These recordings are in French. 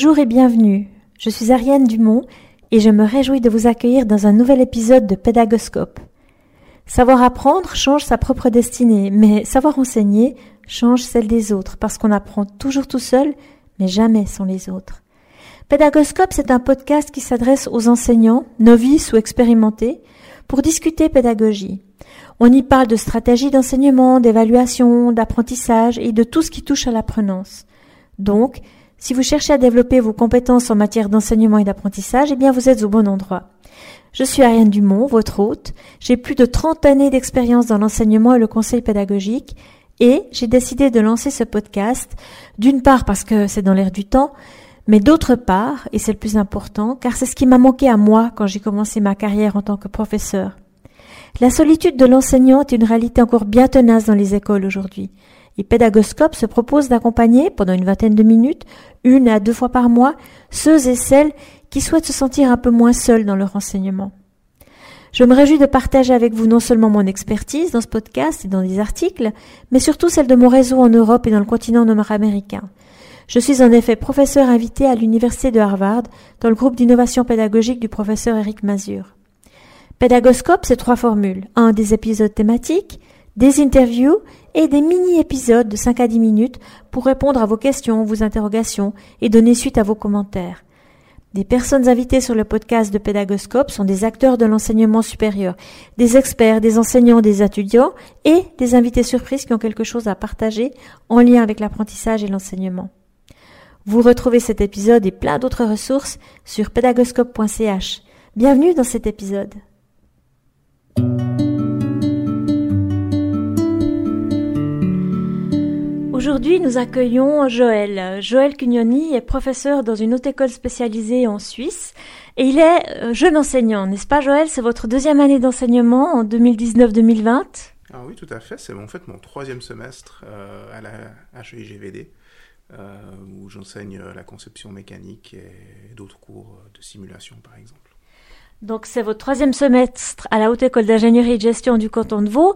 Bonjour et bienvenue. Je suis Ariane Dumont et je me réjouis de vous accueillir dans un nouvel épisode de Pédagoscope. Savoir apprendre change sa propre destinée, mais savoir enseigner change celle des autres parce qu'on apprend toujours tout seul, mais jamais sans les autres. Pédagoscope, c'est un podcast qui s'adresse aux enseignants, novices ou expérimentés, pour discuter pédagogie. On y parle de stratégie d'enseignement, d'évaluation, d'apprentissage et de tout ce qui touche à l'apprenance. Donc, si vous cherchez à développer vos compétences en matière d'enseignement et d'apprentissage, eh bien vous êtes au bon endroit. Je suis Ariane Dumont, votre hôte. J'ai plus de 30 années d'expérience dans l'enseignement et le conseil pédagogique et j'ai décidé de lancer ce podcast, d'une part parce que c'est dans l'air du temps, mais d'autre part, et c'est le plus important, car c'est ce qui m'a manqué à moi quand j'ai commencé ma carrière en tant que professeur. La solitude de l'enseignant est une réalité encore bien tenace dans les écoles aujourd'hui. Et Pédagoscope se propose d'accompagner, pendant une vingtaine de minutes, une à deux fois par mois, ceux et celles qui souhaitent se sentir un peu moins seuls dans leur enseignement. Je me réjouis de partager avec vous non seulement mon expertise dans ce podcast et dans des articles, mais surtout celle de mon réseau en Europe et dans le continent nord-américain. Je suis en effet professeur invité à l'université de Harvard dans le groupe d'innovation pédagogique du professeur Eric Mazur. Pédagoscope, c'est trois formules. Un, des épisodes thématiques, des interviews et des mini-épisodes de 5 à 10 minutes pour répondre à vos questions, vos interrogations et donner suite à vos commentaires. Des personnes invitées sur le podcast de Pédagoscope sont des acteurs de l'enseignement supérieur, des experts, des enseignants, des étudiants et des invités surprises qui ont quelque chose à partager en lien avec l'apprentissage et l'enseignement. Vous retrouvez cet épisode et plein d'autres ressources sur pédagoscope.ch. Bienvenue dans cet épisode. Aujourd'hui, nous accueillons Joël. Joël Cugnoni est professeur dans une haute école spécialisée en Suisse et il est euh, jeune enseignant, n'est-ce pas Joël? C'est votre deuxième année d'enseignement en 2019-2020 Ah oui, tout à fait. C'est en fait mon troisième semestre euh, à la HEIGVD euh, où j'enseigne la conception mécanique et d'autres cours de simulation par exemple. Donc c'est votre troisième semestre à la Haute École d'ingénierie et de gestion du canton de Vaud.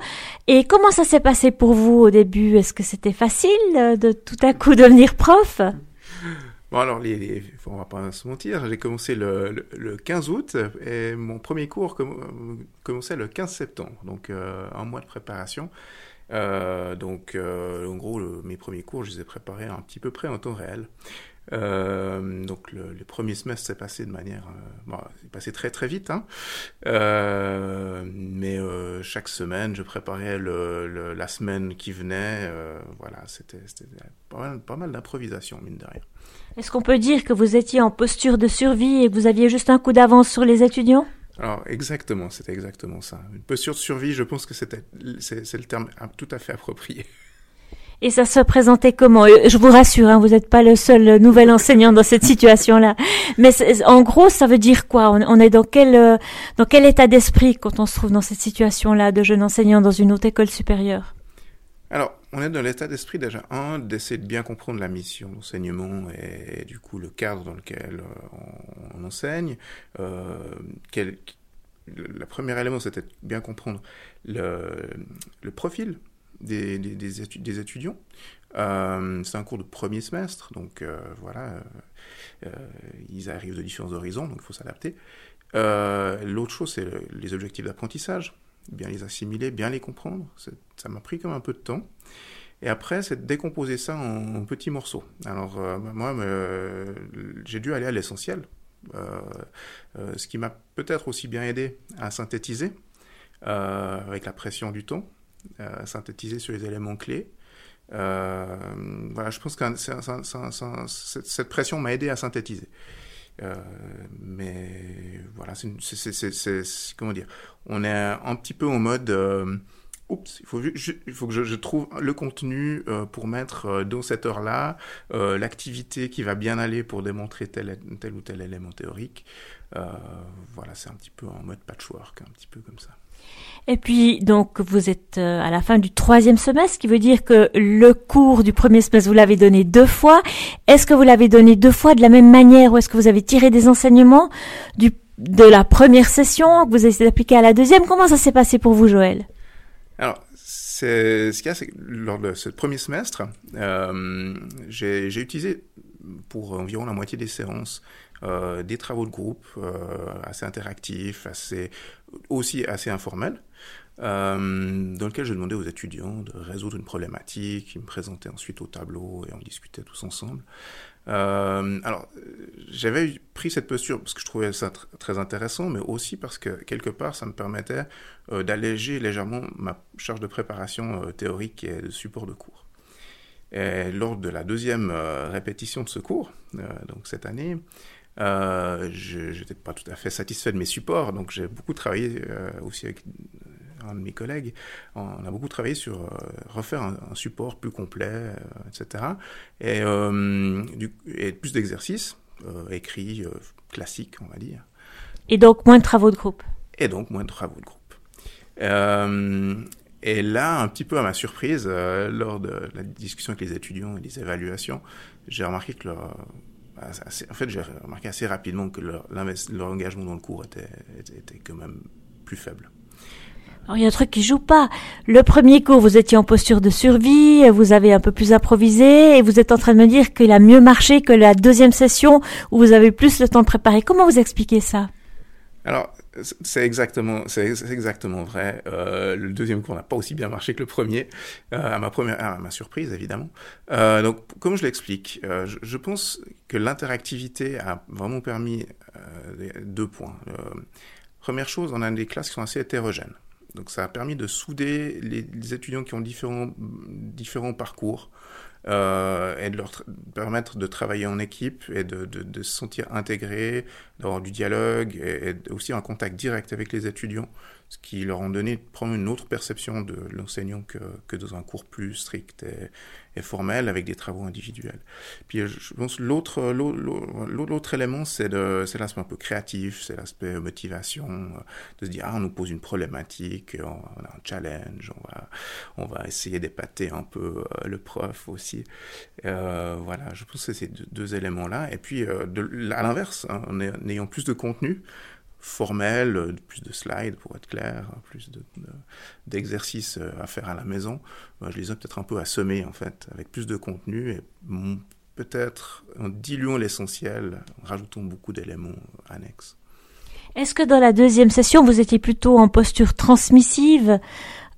Et comment ça s'est passé pour vous au début? Est-ce que c'était facile de tout à coup devenir prof? Bon alors, les, les, on va pas se mentir, j'ai commencé le, le, 15 août et mon premier cours commençait le 15 septembre, donc euh, un mois de préparation. Euh, donc, euh, en gros, mes premiers cours, je les ai préparés un petit peu près en temps réel. Euh, donc le, le, premier semestre s'est passé de manière, euh, bon, c'est passé très très vite, hein. euh, mais euh, chaque semaine je préparais le, le, la semaine qui venait, euh, voilà, c'était pas mal, pas mal d'improvisation mine de rien. Est-ce qu'on peut dire que vous étiez en posture de survie et que vous aviez juste un coup d'avance sur les étudiants? Alors exactement, c'était exactement ça. Une posture de survie, je pense que c'était c'est le terme tout à fait approprié. Et ça se présentait comment? Je vous rassure, hein, vous n'êtes pas le seul nouvel enseignant dans cette situation-là. Mais en gros, ça veut dire quoi? On, est dans quel euh, dans quel état d'esprit quand on se trouve dans cette situation-là de jeune enseignant dans une haute école supérieure? Alors, on est dans l'état d'esprit déjà un d'essayer de bien comprendre la mission d'enseignement et, du coup le cadre dans lequel euh, on, enseigne. Euh, quel, la première élément, c'était bien comprendre le, le profil des, des, des, étu des étudiants. Euh, c'est un cours de premier semestre, donc euh, voilà, euh, ils arrivent de différents horizons, donc il faut s'adapter. L'autre chose, c'est le, les objectifs d'apprentissage, bien les assimiler, bien les comprendre. Ça m'a pris comme un peu de temps. Et après, c'est de décomposer ça en petits morceaux. Alors, moi, j'ai dû aller à l'essentiel. ce qui m'a peut-être aussi bien aidé à synthétiser, avec la pression du temps, euh, synthétiser sur les éléments clés. Euh, voilà, je pense que cette pression m'a aidé à synthétiser. Euh, mais voilà, c'est comment dire, on est un petit peu en mode il faut, que je, trouve le contenu euh, pour mettre euh, dans cette heure-là l'activité qui va bien aller pour démontrer tel, ou tel élément théorique. voilà, c'est un petit peu en mode patchwork, un petit peu comme ça. Et puis, donc, vous êtes euh, à la fin du troisième semestre, ce qui veut dire que le cours du premier semestre, vous l'avez donné deux fois. Est-ce que vous l'avez donné deux fois de la même manière ou est-ce que vous avez tiré des enseignements de la première session que vous avez appliqué à la deuxième? Comment ça s'est passé pour vous, Joël? Alors, ce qu'il y a, c'est que lors de ce premier semestre, euh, j'ai utilisé pour environ la moitié des séances des travaux de groupe assez interactifs, assez, aussi assez informels. Euh, dans lequel je demandais aux étudiants de résoudre une problématique, ils me présentaient ensuite au tableau et on discutait tous ensemble. Euh, alors, j'avais pris cette posture parce que je trouvais ça très intéressant, mais aussi parce que quelque part, ça me permettait euh, d'alléger légèrement ma charge de préparation euh, théorique et de support de cours. Et lors de la deuxième euh, répétition de ce cours, donc cette année, je n'étais pas tout à fait satisfait de mes supports, donc j'ai beaucoup travaillé aussi avec un de mes collègues, on a beaucoup travaillé sur euh, refaire un, support plus complet, euh, etc. Et, euh, du, et plus d'exercices écrits, classiques, on va dire. Et donc moins de travaux de groupe. Et donc moins de travaux de groupe. Et là, un petit peu à ma surprise, lors de la discussion avec les étudiants et les évaluations, j'ai remarqué que leur, en fait, j'ai remarqué assez rapidement que leur, leur, engagement dans le cours était, était, était quand même plus faible. Alors il y a un truc qui joue pas. Le premier cours, vous étiez en posture de survie, vous avez un peu plus improvisé, et vous êtes en train de me dire qu'il a mieux marché que la deuxième session où vous avez plus le temps de préparer. Comment vous expliquez ça? Alors c'est exactement, c'est exactement vrai. Euh, le deuxième cours n'a pas aussi bien marché que le premier, euh, à ma première, à ma surprise évidemment. Euh, donc, comme je l'explique, euh, je, je, pense que l'interactivité a vraiment permis euh, deux points. première chose, on a des classes qui sont assez hétérogènes. Donc ça a permis de souder les, étudiants qui ont différents, différents parcours euh, et de leur permettre de travailler en équipe et de, se sentir intégrés, d'avoir du dialogue et, aussi un contact direct avec les étudiants, ce qui leur a donné prendre une autre perception de l'enseignant que, que dans un cours plus strict et, formel avec des travaux individuels. Puis je pense l'autre l'autre élément c'est c'est l'aspect un peu créatif, c'est l'aspect motivation, de se dire ah on nous pose une problématique, on, a un challenge, on va on va essayer d'épater un peu euh, le prof aussi. Euh, voilà, je pense que c'est ces deux, deux, éléments là. Et puis euh, à l'inverse, hein, en ayant plus de contenu, formel, plus de slides pour être clair, plus d'exercices de, à faire à la maison. Je les ai peut-être un peu assommés en fait, avec plus de contenu et peut-être en diluant l'essentiel, en rajoutant beaucoup d'éléments annexes. Est-ce que dans la deuxième session, vous étiez plutôt en posture transmissive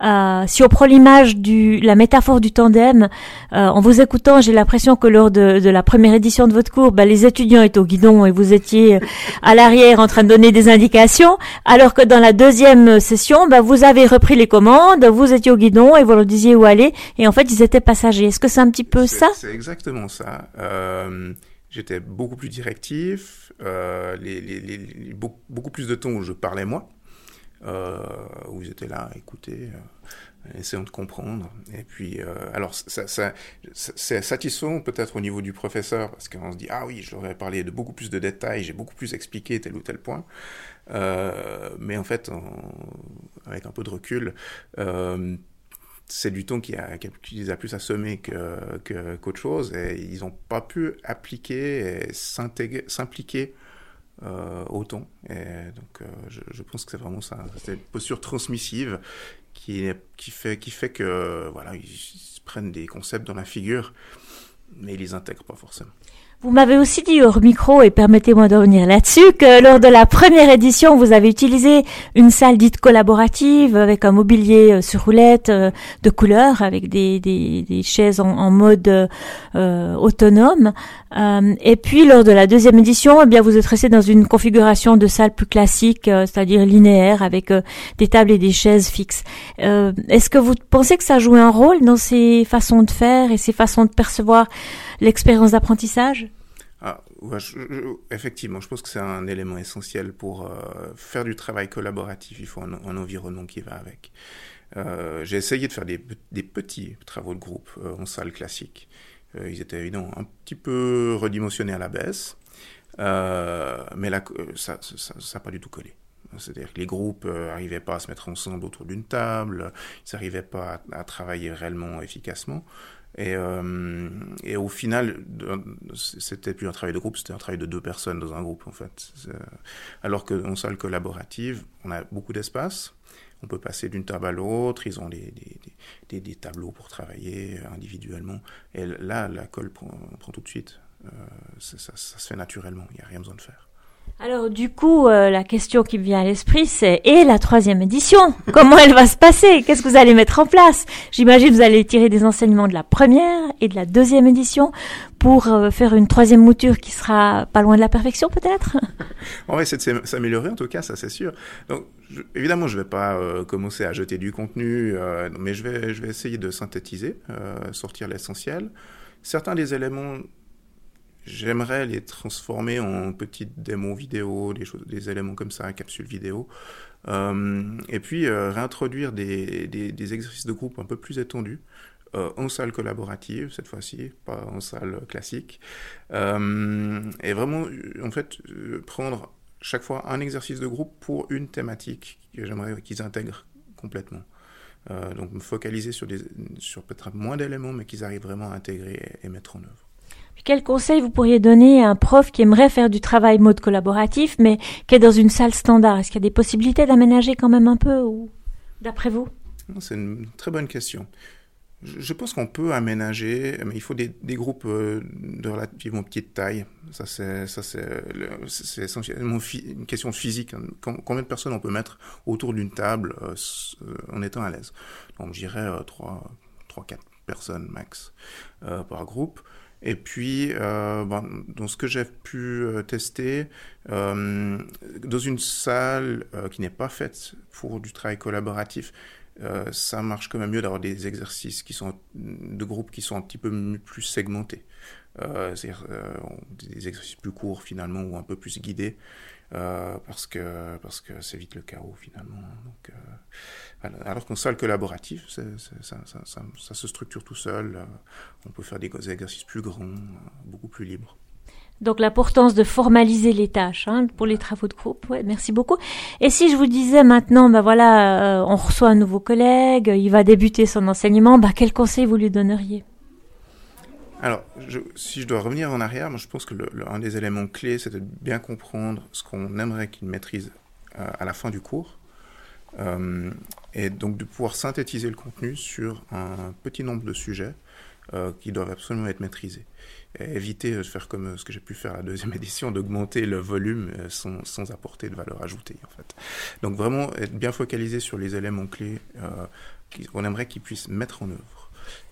euh, si on prend l'image du, la métaphore du tandem, euh, en vous écoutant, j'ai l'impression que lors de, de, la première édition de votre cours, bah, les étudiants étaient au guidon et vous étiez à l'arrière en train de donner des indications, alors que dans la deuxième session, bah, vous avez repris les commandes, vous étiez au guidon et vous leur disiez où aller, et en fait, ils étaient passagers. Est-ce que c'est un petit peu ça? C'est exactement ça. Euh, J'étais beaucoup plus directif, euh, les, les, les, beaucoup, plus de temps où je parlais moi où ils étaient là à écouter, euh, essayant de comprendre. Et puis, euh, alors, c'est satisfaisant peut-être au niveau du professeur, parce qu'on se dit, ah oui, je leur ai parlé de beaucoup plus de détails, j'ai beaucoup plus expliqué tel ou tel point. Euh, mais en fait, avec un peu de recul, euh, c'est du temps qui, a, qui a plus assommés que, qu'autre chose, et ils n'ont pas pu appliquer et s'impliquer euh, autant. Et donc, euh, je, pense que c'est vraiment ça. C'est une posture transmissive qui, qui, fait, qui fait que, voilà, ils, ils prennent des concepts dans la figure, mais ils les intègrent pas forcément. Vous m'avez aussi dit hors micro, et permettez-moi de revenir là-dessus, que lors de la première édition, vous avez utilisé une salle dite collaborative avec un mobilier euh, sur roulette euh, de couleur, avec des, des, des chaises en, en mode euh, autonome. Euh, et puis lors de la deuxième édition, eh bien vous êtes resté dans une configuration de salle plus classique, euh, c'est-à-dire linéaire, avec des tables et des chaises fixes. Est-ce que vous pensez que ça joue un rôle dans ces façons de faire et ces façons de percevoir l'expérience d'apprentissage? Effectivement, je pense que c'est un élément essentiel pour euh, faire du travail collaboratif. Il faut un, environnement qui va avec. Euh, J'ai essayé de faire des, petits travaux de groupe euh, en salle classique. Ils étaient évidemment un petit peu redimensionnés à la baisse, mais ça n'a pas du tout collé. C'est-à-dire que les groupes n'arrivaient pas à se mettre ensemble autour d'une table, ils n'arrivaient pas à, travailler réellement efficacement. Et, euh, et au final, c'était plus un travail de groupe, c'était un travail de deux personnes dans un groupe en fait. Alors qu'en salle collaborative, on a beaucoup d'espace, on peut passer d'une table à l'autre, ils ont des, des, des, des, tableaux pour travailler individuellement. Et là, la colle prend, prend tout de suite. ça, ça, se fait naturellement, il n'y a rien besoin de faire. Alors du coup, euh, la question qui me vient à l'esprit, c'est et la troisième édition Comment elle va se passer? Qu'est-ce que vous allez mettre en place? J'imagine vous allez tirer des enseignements de la première et de la deuxième édition pour euh, faire une troisième mouture qui sera pas loin de la perfection, peut-être? On va essayer de s'améliorer, en tout cas, ça c'est sûr. Évidemment, je vais pas euh, commencer à jeter du contenu, mais je vais essayer de synthétiser, sortir l'essentiel. Certains des éléments J'aimerais les transformer en petites démos vidéo, des, choses, des éléments comme ça, capsules vidéo. Euh, et puis euh, réintroduire des, des, exercices de groupe un peu plus étendus euh, en salle collaborative cette fois-ci, pas en salle classique. et vraiment, en fait, prendre chaque fois un exercice de groupe pour une thématique que j'aimerais qu'ils intègrent complètement. donc me focaliser sur, des, sur peut-être moins d'éléments, mais qu'ils arrivent vraiment à intégrer et mettre en œuvre. Quel conseil vous pourriez donner à un prof qui aimerait faire du travail mode collaboratif, mais qui est dans une salle standard? Est-ce qu'il y a des possibilités d'aménager quand même un peu, ou d'après vous? C'est une très bonne question. Je pense qu'on peut aménager, mais il faut des, groupes euh, de relativement petite taille. Ça, c'est, ça, c'est, essentiellement une question physique. Combien de personnes on peut mettre autour d'une table euh, euh, en étant à l'aise? Donc, je dirais 3, 3, 4 personnes max par groupe. Et puis, euh, bon, dans ce que j'ai pu euh, tester, euh, dans une salle qui n'est pas faite pour du travail collaboratif, ça marche quand même mieux d'avoir des exercices qui sont de groupes qui sont un petit peu plus segmentés. C'est-à-dire des exercices plus courts finalement ou un peu plus guidés. Euh, parce que parce que c'est vite le chaos finalement. Donc, euh, alors qu'en salle collaborative, ça, ça, ça, ça, se structure tout seul. Euh, on peut faire des exercices plus grands, beaucoup plus libres. Donc l'importance de formaliser les tâches hein, pour les travaux de groupe. Ouais, merci beaucoup. Et si je vous disais maintenant, ben voilà, on reçoit un nouveau collègue, il va débuter son enseignement, ben quel conseil vous lui donneriez? Alors, si je dois revenir en arrière, moi je pense que le, un des éléments clés, c'est de bien comprendre ce qu'on aimerait qu'il maîtrise euh, à la fin du cours, euh, et donc de pouvoir synthétiser le contenu sur un petit nombre de sujets euh, qui doivent absolument être maîtrisés. Et éviter de faire comme ce que j'ai pu faire à la deuxième édition, d'augmenter le volume sans, sans, apporter de valeur ajoutée en fait. Donc vraiment être bien focalisé sur les éléments clés qu'on aimerait qu'ils puissent mettre en œuvre.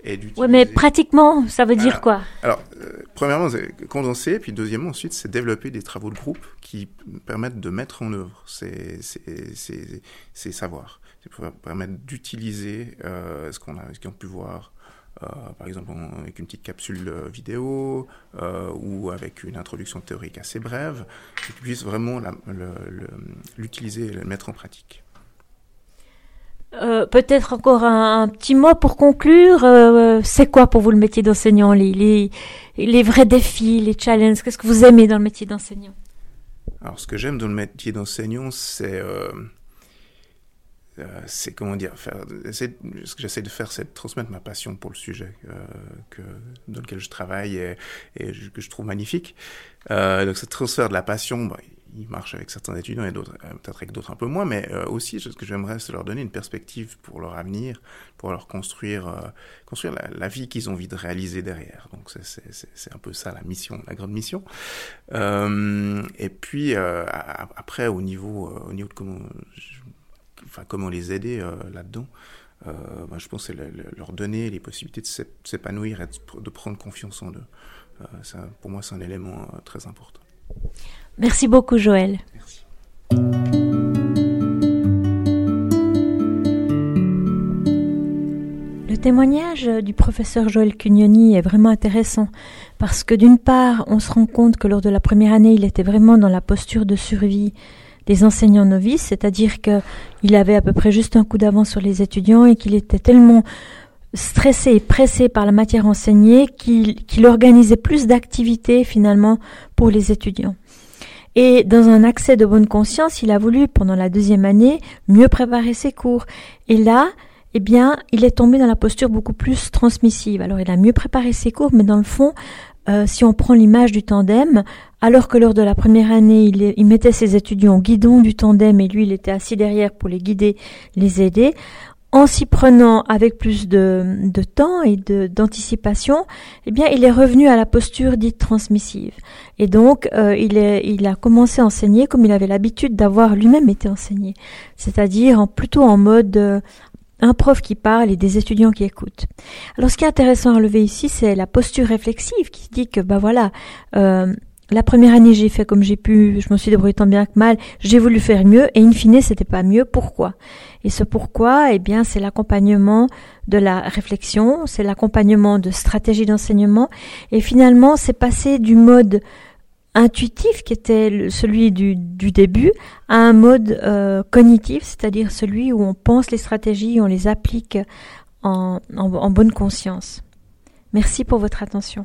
Oui, mais pratiquement, ça veut dire quoi? Alors, euh, premièrement, c'est condenser, puis deuxièmement, ensuite, c'est développer des travaux de groupe qui permettent de mettre en œuvre ces, ces, ces, savoirs, pour permettre d'utiliser euh, ce qu'on a, ce qu'on a pu voir. Euh, par exemple avec une petite capsule vidéo ou avec une introduction théorique assez brève, et qu'ils puissent vraiment l'utiliser et le mettre en pratique. Euh, peut-être encore un, petit mot pour conclure. Euh, c'est quoi pour vous le métier d'enseignant les, les, les, vrais défis, les challenges? Qu'est-ce que vous aimez dans le métier d'enseignant? Alors, ce que j'aime dans le métier d'enseignant, c'est euh, c'est comment dire faire, ce que j'essaie de faire, c'est de transmettre ma passion pour le sujet que, dans lequel je travaille et, et que je trouve magnifique. donc, ce transfert de la passion, bah, il marche avec certains étudiants et d'autres, euh, peut-être avec d'autres un peu moins, mais euh, aussi ce que j'aimerais, c'est leur donner une perspective pour leur avenir, pour leur construire, euh, la, vie qu'ils ont envie de réaliser derrière. Donc c'est un peu ça la mission, la grande mission. et puis après, au niveau, au niveau de comment, enfin comment les aider là-dedans. Ben, je pense c'est leur donner les possibilités de s'épanouir et de prendre confiance en eux. Pour moi, c'est un élément très important. Merci beaucoup Joël. Le témoignage du professeur Joël Cugnoni est vraiment intéressant parce que d'une part, on se rend compte que lors de la première année, il était vraiment dans la posture de survie des enseignants novices, c'est-à-dire qu'il avait à peu près juste un coup d'avance sur les étudiants et qu'il était tellement stressé et pressé par la matière enseignée qu'il organisait plus d'activités finalement pour les étudiants. Et dans un accès de bonne conscience, il a voulu, pendant la deuxième année, mieux préparer ses cours. Et là, eh bien, il est tombé dans la posture beaucoup plus transmissive. Alors, il a mieux préparé ses cours, mais dans le fond, euh, si on prend l'image du tandem, alors que lors de la première année, il, il, mettait ses étudiants au guidon du tandem et lui, il était assis derrière pour les guider, les aider, en s'y prenant avec plus de, de temps et d'anticipation, eh bien, il est revenu à la posture dite transmissive. Et donc, euh, il, est, il a commencé à enseigner comme il avait l'habitude d'avoir lui-même été enseigné, c'est-à-dire en, plutôt en mode euh, un prof qui parle et des étudiants qui écoutent. Alors, ce qui est intéressant à relever ici, c'est la posture réflexive qui dit que, bah voilà, euh, la première année, j'ai fait comme j'ai pu, je me suis débrouillé tant bien que mal, j'ai voulu faire mieux, et in fine, c'était pas mieux. Pourquoi? Et ce pourquoi, eh bien, c'est l'accompagnement de la réflexion, c'est l'accompagnement de stratégies d'enseignement, et finalement, c'est passé du mode intuitif qui était celui du, début à un mode euh, cognitif, c'est-à-dire celui où on pense les stratégies, on les applique en bonne conscience. Merci pour votre attention.